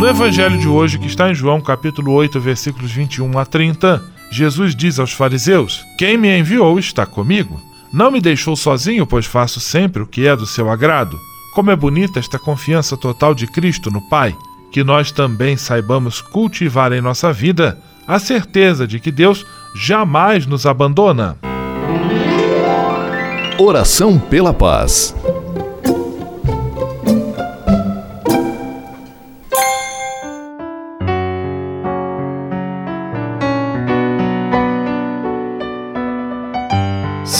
No Evangelho de hoje, que está em João capítulo 8, versículos 21 a 30, Jesus diz aos fariseus: Quem me enviou está comigo. Não me deixou sozinho, pois faço sempre o que é do seu agrado. Como é bonita esta confiança total de Cristo no Pai, que nós também saibamos cultivar em nossa vida a certeza de que Deus jamais nos abandona. Oração pela paz.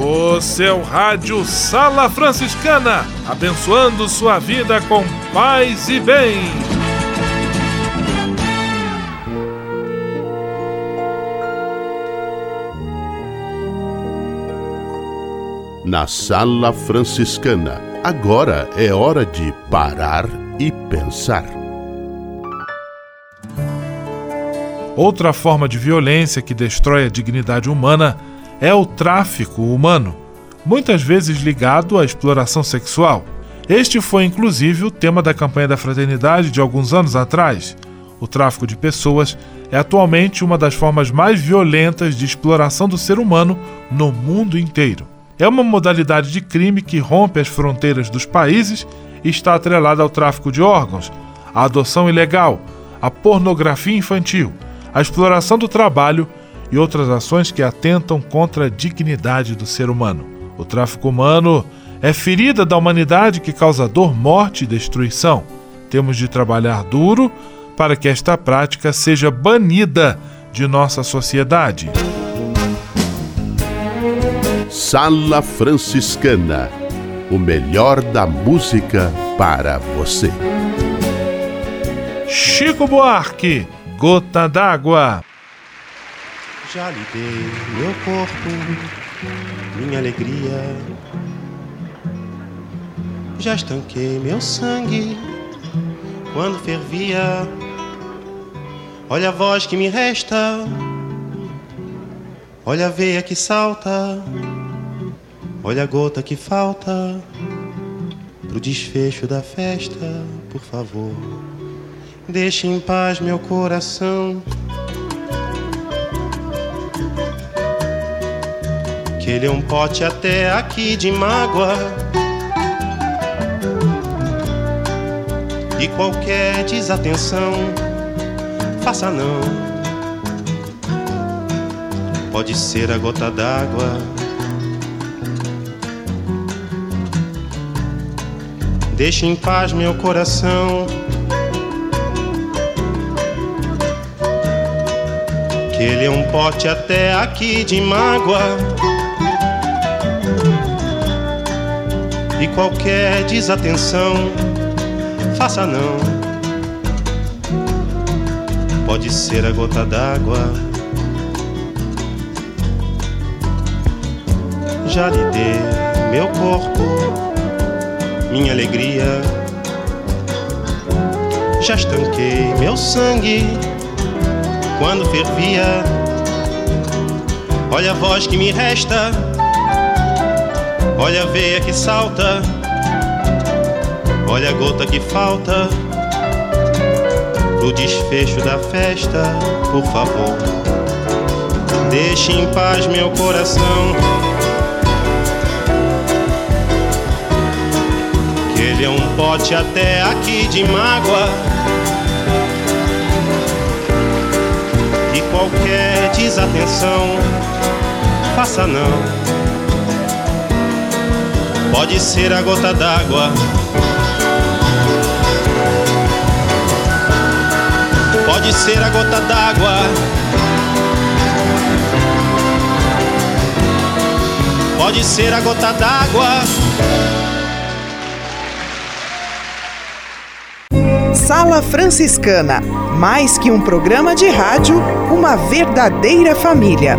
O seu rádio Sala Franciscana, abençoando sua vida com paz e bem. Na Sala Franciscana, agora é hora de parar e pensar. Outra forma de violência que destrói a dignidade humana é o tráfico humano, muitas vezes ligado à exploração sexual. Este foi inclusive o tema da campanha da fraternidade de alguns anos atrás. O tráfico de pessoas é atualmente uma das formas mais violentas de exploração do ser humano no mundo inteiro. É uma modalidade de crime que rompe as fronteiras dos países e está atrelada ao tráfico de órgãos, à adoção ilegal, à pornografia infantil, à exploração do trabalho e outras ações que atentam contra a dignidade do ser humano. O tráfico humano é ferida da humanidade que causa dor, morte e destruição. Temos de trabalhar duro para que esta prática seja banida de nossa sociedade. Sala Franciscana o melhor da música para você. Chico Buarque, Gota d'Água. Já lhe dei meu corpo, minha alegria. Já estanquei meu sangue quando fervia. Olha a voz que me resta, olha a veia que salta, olha a gota que falta pro desfecho da festa, por favor. Deixe em paz meu coração. Ele é um pote até aqui de mágoa. E qualquer desatenção, faça não. Pode ser a gota d'água. Deixe em paz meu coração. Que ele é um pote até aqui de mágoa. Qualquer desatenção, faça não. Pode ser a gota d'água. Já lhe dei meu corpo, minha alegria. Já estanquei meu sangue quando fervia. Olha a voz que me resta, olha a veia que salta, olha a gota que falta pro desfecho da festa, por favor. Deixe em paz meu coração. Que ele é um pote até aqui de mágoa. E qualquer desatenção, faça não. Pode ser a gota d'água. Pode ser a gota d'água. Pode ser a gota d'água. Sala Franciscana, mais que um programa de rádio, uma verdadeira família.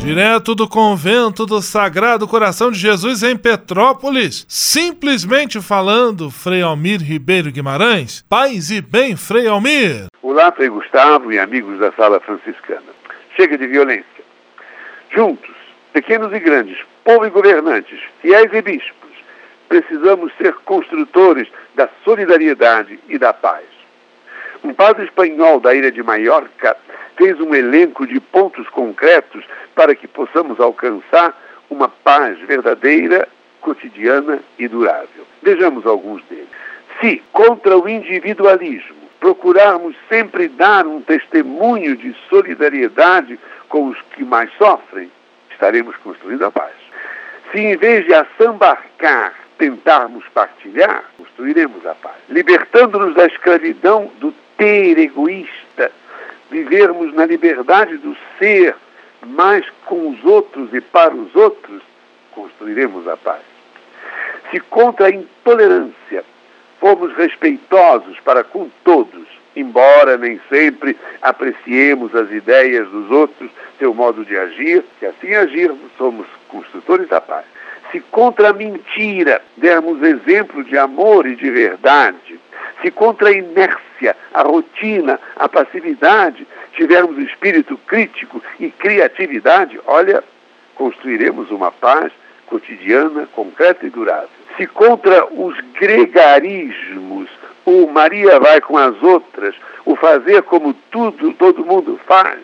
Direto do convento do Sagrado Coração de Jesus em Petrópolis, simplesmente falando, Frei Almir Ribeiro Guimarães. Paz e bem, Frei Almir. Olá, Frei Gustavo e amigos da Sala Franciscana. Chega de violência. Juntos, pequenos e grandes, povo e governantes, fiéis e bispos, precisamos ser construtores da solidariedade e da paz. Um padre espanhol da ilha de Maiorca fez um elenco de pontos concretos para que possamos alcançar uma paz verdadeira, cotidiana e durável. Vejamos alguns deles. Se, contra o individualismo, procurarmos sempre dar um testemunho de solidariedade com os que mais sofrem, estaremos construindo a paz. Se, em vez de assambarcar, tentarmos partilhar, construiremos a paz. Libertando-nos da escravidão do ter egoísta, vivermos na liberdade do ser, mas com os outros e para os outros, construiremos a paz. Se contra a intolerância formos respeitosos para com todos, embora nem sempre apreciemos as ideias dos outros, seu modo de agir, se assim agirmos, somos construtores da paz. Se contra a mentira dermos exemplo de amor e de verdade, se contra a inércia, a rotina, a passividade, tivermos espírito crítico e criatividade, olha, construiremos uma paz cotidiana, concreta e durável. Se contra os gregarismos, o Maria vai com as outras, o fazer como tudo, todo mundo faz,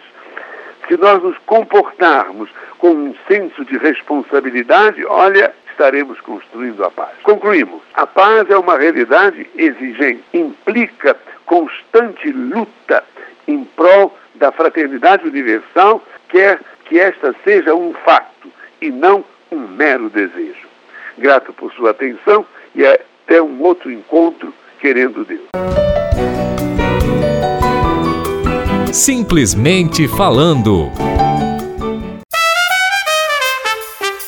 se nós nos comportarmos com um senso de responsabilidade, olha, estaremos construindo a paz. Concluímos. A paz é uma realidade exigente, implica constante luta em prol da fraternidade universal, quer que esta seja um fato e não um mero desejo. Grato por sua atenção e até um outro encontro, querendo Deus. Simplesmente falando.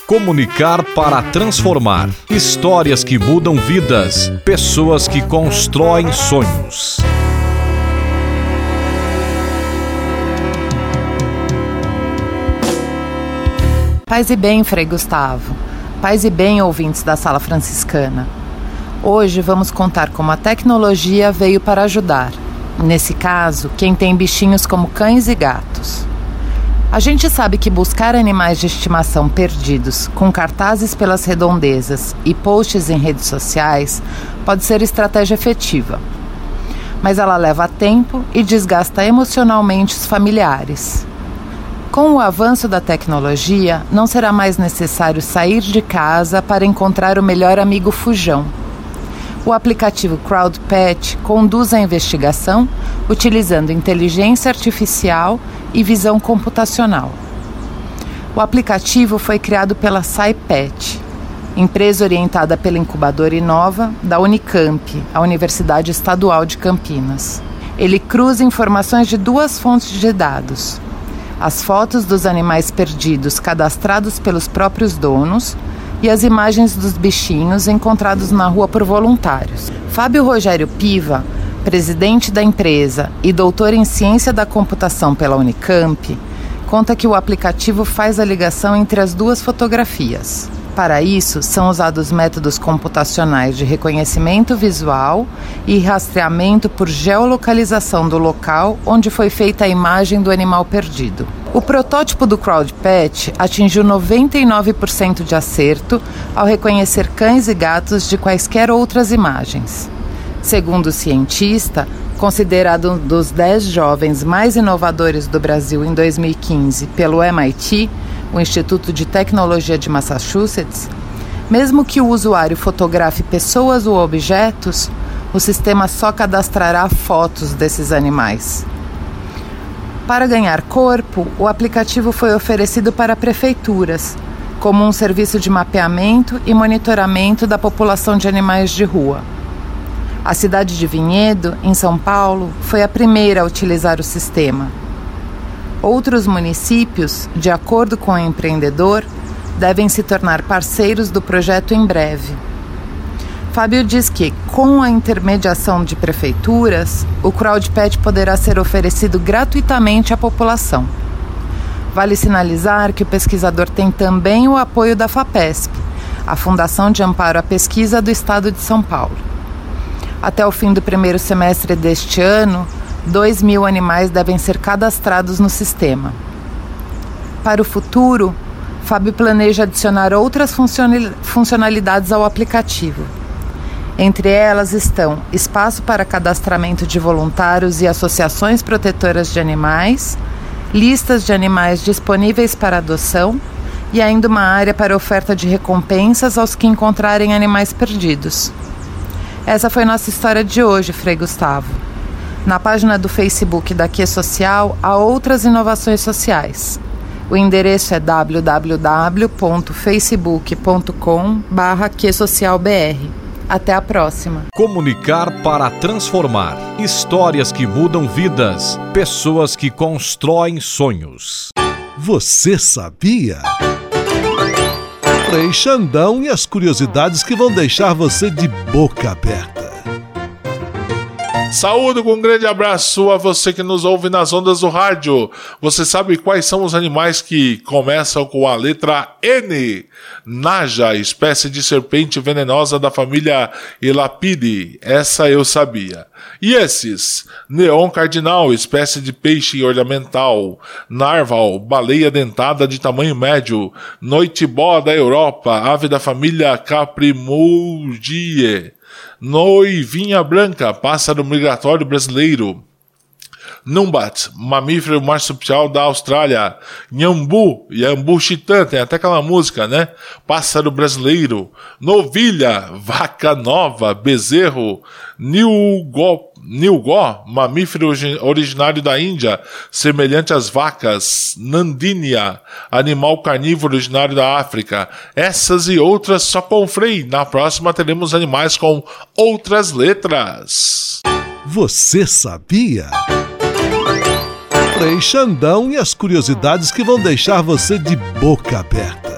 Comunicar para transformar. Histórias que mudam vidas. Pessoas que constroem sonhos. Paz e bem, Frei Gustavo. Paz e bem, ouvintes da Sala Franciscana. Hoje vamos contar como a tecnologia veio para ajudar. Nesse caso, quem tem bichinhos como cães e gatos. A gente sabe que buscar animais de estimação perdidos, com cartazes pelas redondezas e posts em redes sociais, pode ser estratégia efetiva. Mas ela leva tempo e desgasta emocionalmente os familiares. Com o avanço da tecnologia, não será mais necessário sair de casa para encontrar o melhor amigo fujão. O aplicativo CrowdPet conduz a investigação utilizando inteligência artificial e visão computacional. O aplicativo foi criado pela SciPet, empresa orientada pela incubadora Inova da Unicamp, a Universidade Estadual de Campinas. Ele cruza informações de duas fontes de dados: as fotos dos animais perdidos cadastrados pelos próprios donos e as imagens dos bichinhos encontrados na rua por voluntários. Fábio Rogério Piva, presidente da empresa e doutor em ciência da computação pela Unicamp, conta que o aplicativo faz a ligação entre as duas fotografias. Para isso, são usados métodos computacionais de reconhecimento visual e rastreamento por geolocalização do local onde foi feita a imagem do animal perdido. O protótipo do CrowdPet atingiu 99% de acerto ao reconhecer cães e gatos de quaisquer outras imagens. Segundo o cientista, considerado um dos 10 jovens mais inovadores do Brasil em 2015 pelo MIT, o Instituto de Tecnologia de Massachusetts, mesmo que o usuário fotografe pessoas ou objetos, o sistema só cadastrará fotos desses animais. Para ganhar corpo, o aplicativo foi oferecido para prefeituras, como um serviço de mapeamento e monitoramento da população de animais de rua. A cidade de Vinhedo, em São Paulo, foi a primeira a utilizar o sistema. Outros municípios, de acordo com o empreendedor, devem se tornar parceiros do projeto em breve. Fábio diz que, com a intermediação de prefeituras, o CrowdPet poderá ser oferecido gratuitamente à população. Vale sinalizar que o pesquisador tem também o apoio da FAPESP, a Fundação de Amparo à Pesquisa do Estado de São Paulo. Até o fim do primeiro semestre deste ano, 2 mil animais devem ser cadastrados no sistema. Para o futuro, Fábio planeja adicionar outras funcionalidades ao aplicativo. Entre elas estão espaço para cadastramento de voluntários e associações protetoras de animais, listas de animais disponíveis para adoção e ainda uma área para oferta de recompensas aos que encontrarem animais perdidos. Essa foi nossa história de hoje, Frei Gustavo. Na página do Facebook da Q Social há outras inovações sociais. O endereço é www.facebook.com/qsocialbr. Até a próxima. Comunicar para transformar. Histórias que mudam vidas. Pessoas que constroem sonhos. Você sabia? Frei Xandão e as curiosidades que vão deixar você de boca aberta. Saúde com um grande abraço a você que nos ouve nas ondas do rádio. Você sabe quais são os animais que começam com a letra N? Naja, espécie de serpente venenosa da família Elapide. Essa eu sabia. E esses? Neon cardinal, espécie de peixe ornamental. Narval, baleia dentada de tamanho médio. Noitibó da Europa, ave da família Caprimulgie. Noivinha branca, pássaro migratório brasileiro. Numbat, mamífero marsupial da Austrália. Nhambu, Yambu chitã, tem até aquela música, né? Pássaro brasileiro. Novilha, vaca nova, bezerro. Nilgó, Nilgó, mamífero originário da Índia, semelhante às vacas. Nandínia, animal carnívoro originário da África. Essas e outras só com Frei. Na próxima teremos animais com outras letras. Você sabia? Frei Xandão e as curiosidades que vão deixar você de boca aberta.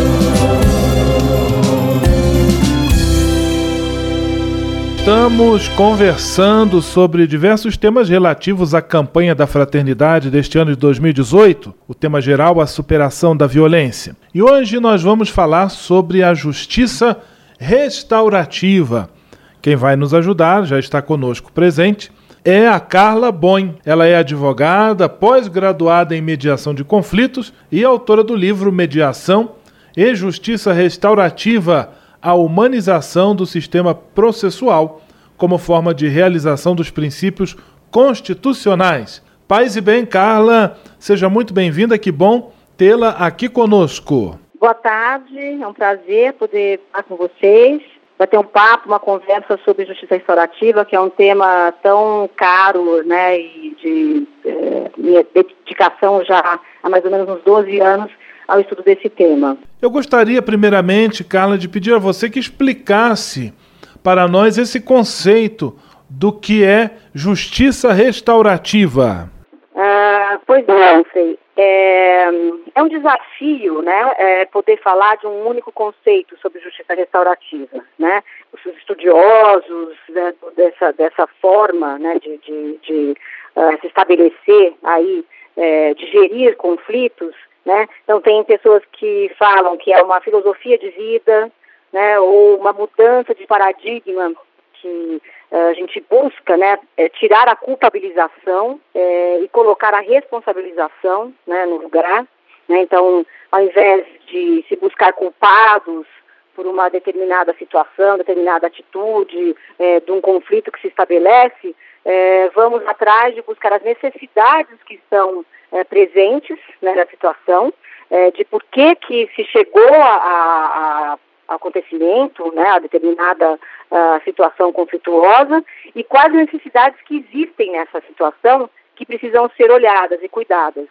Estamos conversando sobre diversos temas relativos à campanha da fraternidade deste ano de 2018, o tema geral a superação da violência. E hoje nós vamos falar sobre a justiça restaurativa. Quem vai nos ajudar, já está conosco presente, é a Carla Boin. Ela é advogada, pós-graduada em mediação de conflitos e autora do livro Mediação e Justiça Restaurativa a humanização do sistema processual como forma de realização dos princípios constitucionais. Paz e bem, Carla, seja muito bem-vinda, que bom tê-la aqui conosco. Boa tarde, é um prazer poder estar com vocês, bater um papo, uma conversa sobre justiça restaurativa, que é um tema tão caro, né, e de é, minha dedicação já há mais ou menos uns 12 anos ao estudo desse tema. Eu gostaria, primeiramente, Carla, de pedir a você que explicasse para nós esse conceito do que é justiça restaurativa. Ah, pois não, sei. É, é, um desafio, né, é poder falar de um único conceito sobre justiça restaurativa, né? Os estudiosos né, dessa, dessa forma, né, de, de, de uh, se estabelecer aí, é, de gerir conflitos, né? Então, tem pessoas que falam que é uma filosofia de vida, né, ou uma mudança de paradigma que uh, a gente busca né, é tirar a culpabilização é, e colocar a responsabilização né, no lugar. Né? Então, ao invés de se buscar culpados por uma determinada situação, determinada atitude, é, de um conflito que se estabelece, é, vamos atrás de buscar as necessidades que estão é, presentes né, na situação, é, de por que, que se chegou a, a, a acontecimento, né, a determinada a situação conflituosa e quais necessidades que existem nessa situação que precisam ser olhadas e cuidadas.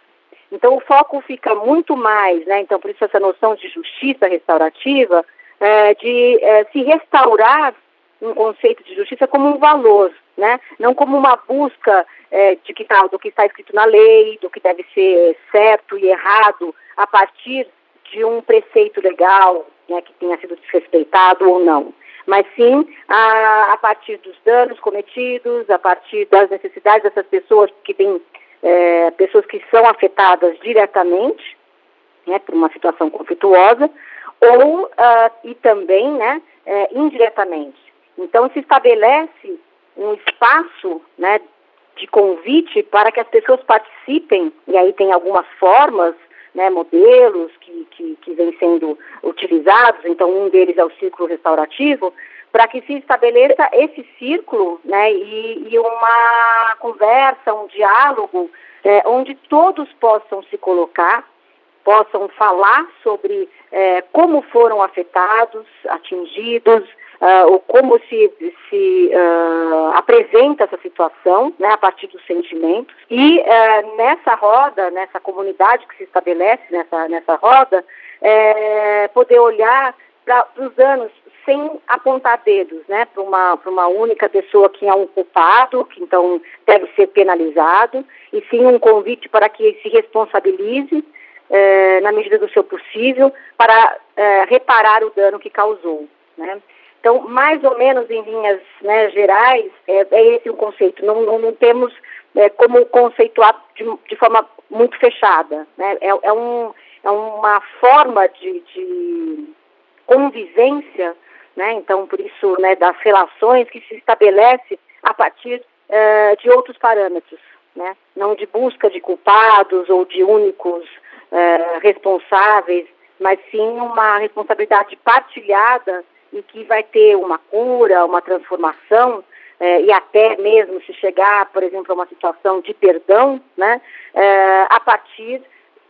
Então o foco fica muito mais, né, então por isso essa noção de justiça restaurativa, é, de é, se restaurar um conceito de justiça como um valor, né? não como uma busca é, de que tá, do que está escrito na lei, do que deve ser certo e errado a partir de um preceito legal né, que tenha sido desrespeitado ou não, mas sim a, a partir dos danos cometidos, a partir das necessidades dessas pessoas que têm é, pessoas que são afetadas diretamente né, por uma situação conflituosa ou uh, e também né, é, indiretamente. Então, se estabelece um espaço né, de convite para que as pessoas participem, e aí tem algumas formas, né, modelos que, que, que vêm sendo utilizados, então um deles é o círculo restaurativo, para que se estabeleça esse círculo né, e, e uma conversa, um diálogo, é, onde todos possam se colocar, possam falar sobre é, como foram afetados, atingidos, uh, ou como se, se uh, apresenta essa situação, né, a partir dos sentimentos. E uh, nessa roda, nessa comunidade que se estabelece nessa, nessa roda, poder olhar para os anos sem apontar dedos, né, para uma, uma única pessoa que é um culpado, que então deve ser penalizado, e sim um convite para que se responsabilize eh, na medida do seu possível para eh, reparar o dano que causou, né. Então, mais ou menos em linhas né, gerais, é, é, esse o conceito. Não, não, não temos é, como conceituar de, de, forma muito fechada. Né? É, é, um, é uma forma de, de convivência, né? então, por isso, né, das relações que se estabelece a partir é, de outros parâmetros, né? não de busca de culpados ou de únicos é, responsáveis, mas sim uma responsabilidade partilhada e que vai ter uma cura, uma transformação, eh, e até mesmo se chegar, por exemplo, a uma situação de perdão, né, eh, a partir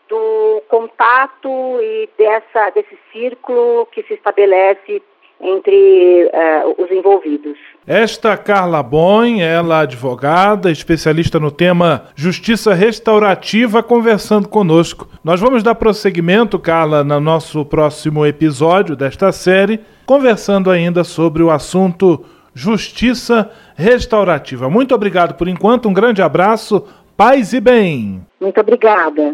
do contato e dessa, desse círculo que se estabelece entre uh, os envolvidos. Esta Carla Boin, ela advogada, especialista no tema justiça restaurativa, conversando conosco. Nós vamos dar prosseguimento, Carla, no nosso próximo episódio desta série, conversando ainda sobre o assunto justiça restaurativa. Muito obrigado por enquanto, um grande abraço, paz e bem. Muito obrigada.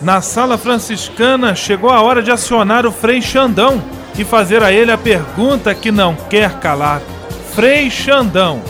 Na sala franciscana chegou a hora de acionar o Frei Xandão e fazer a ele a pergunta que não quer calar. Frei Xandão,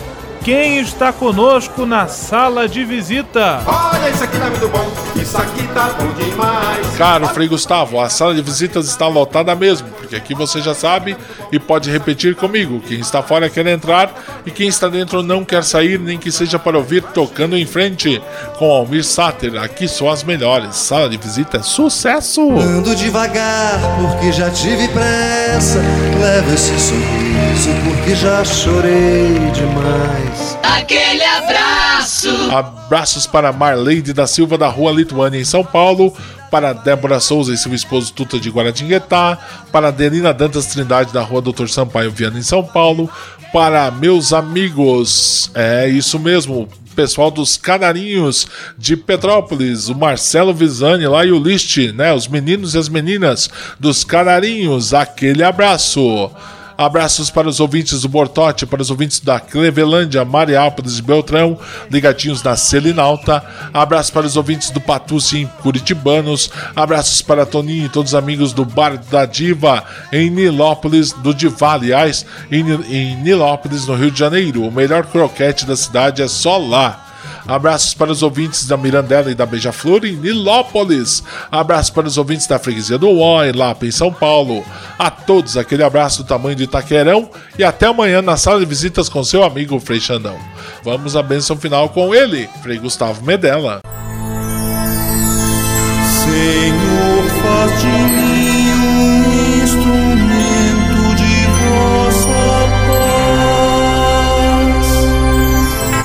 quem está conosco na sala de visita? Olha, isso aqui tá muito bom, isso aqui tá bom demais. Caro Frei Gustavo, a sala de visitas está lotada mesmo, porque aqui você já sabe e pode repetir comigo. Quem está fora quer entrar e quem está dentro não quer sair, nem que seja para ouvir tocando em frente. Com Almir Sater, aqui são as melhores. Sala de visita é sucesso! Ando devagar porque já tive pressa. Leva esse sorriso porque já chorei demais. Aquele abraço! Abraços para Marleide da Silva da Rua Lituânia em São Paulo, para Débora Souza e seu esposo Tuta de Guaratinguetá, para Delina Dantas Trindade da Rua Doutor Sampaio Viana em São Paulo, para meus amigos, é isso mesmo, pessoal dos Canarinhos de Petrópolis, o Marcelo Visani lá e o Liste, né, os meninos e as meninas dos Canarinhos, aquele abraço. Abraços para os ouvintes do Bortote, para os ouvintes da Clevelândia, Mariápolis e Beltrão, ligadinhos na Selinalta. Abraços para os ouvintes do Patuci em Curitibanos. Abraços para Toninho e todos os amigos do Bar da Diva em Nilópolis, do Diva, aliás, em Nilópolis, no Rio de Janeiro. O melhor croquete da cidade é só lá. Abraços para os ouvintes da Mirandela e da Beija-Flor em Nilópolis. Abraços para os ouvintes da freguesia do Oi, lá em São Paulo. A todos, aquele abraço do tamanho de Itaquerão e até amanhã na sala de visitas com seu amigo Frei Xandão. Vamos à bênção final com ele, Frei Gustavo Medella. Senhor, faz de mim um instrumento